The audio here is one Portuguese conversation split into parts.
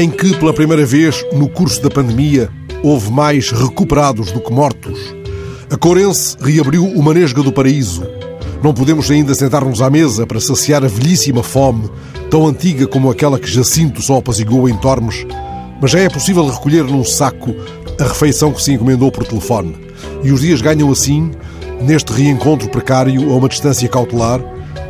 em que, pela primeira vez no curso da pandemia, houve mais recuperados do que mortos. A Corense reabriu o Manesga do Paraíso. Não podemos ainda sentar-nos à mesa para saciar a velhíssima fome, tão antiga como aquela que Jacinto só apaziguou em Tormes, mas já é possível recolher num saco a refeição que se encomendou por telefone. E os dias ganham assim, neste reencontro precário a uma distância cautelar,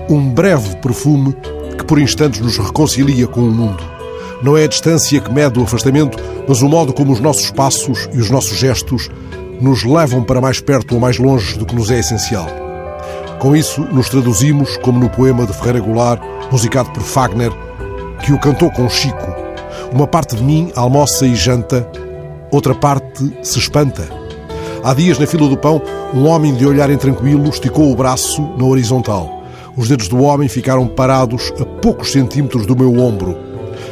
um breve perfume que por instantes nos reconcilia com o mundo. Não é a distância que mede o afastamento, mas o modo como os nossos passos e os nossos gestos nos levam para mais perto ou mais longe do que nos é essencial. Com isso, nos traduzimos como no poema de Ferreira Goulart, musicado por Fagner, que o cantou com Chico. Uma parte de mim almoça e janta, outra parte se espanta. Há dias, na fila do pão, um homem de olhar intranquilo esticou o braço na horizontal. Os dedos do homem ficaram parados a poucos centímetros do meu ombro.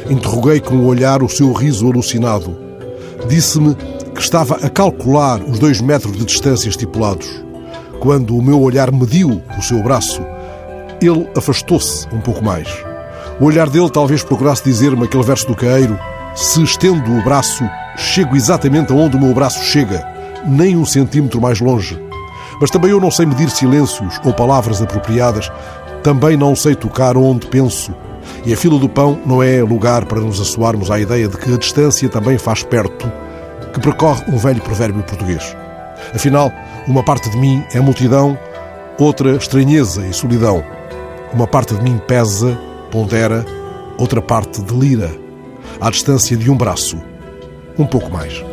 Interroguei com o olhar o seu riso alucinado. Disse-me que estava a calcular os dois metros de distância estipulados. Quando o meu olhar mediu o seu braço, ele afastou-se um pouco mais. O olhar dele talvez procurasse dizer-me aquele verso do caeiro: Se estendo o braço, chego exatamente aonde o meu braço chega, nem um centímetro mais longe. Mas também eu não sei medir silêncios ou palavras apropriadas, também não sei tocar onde penso. E a fila do pão não é lugar para nos assoarmos à ideia de que a distância também faz perto, que percorre um velho provérbio português. Afinal, uma parte de mim é multidão, outra estranheza e solidão. Uma parte de mim pesa, pondera, outra parte delira. À distância de um braço, um pouco mais.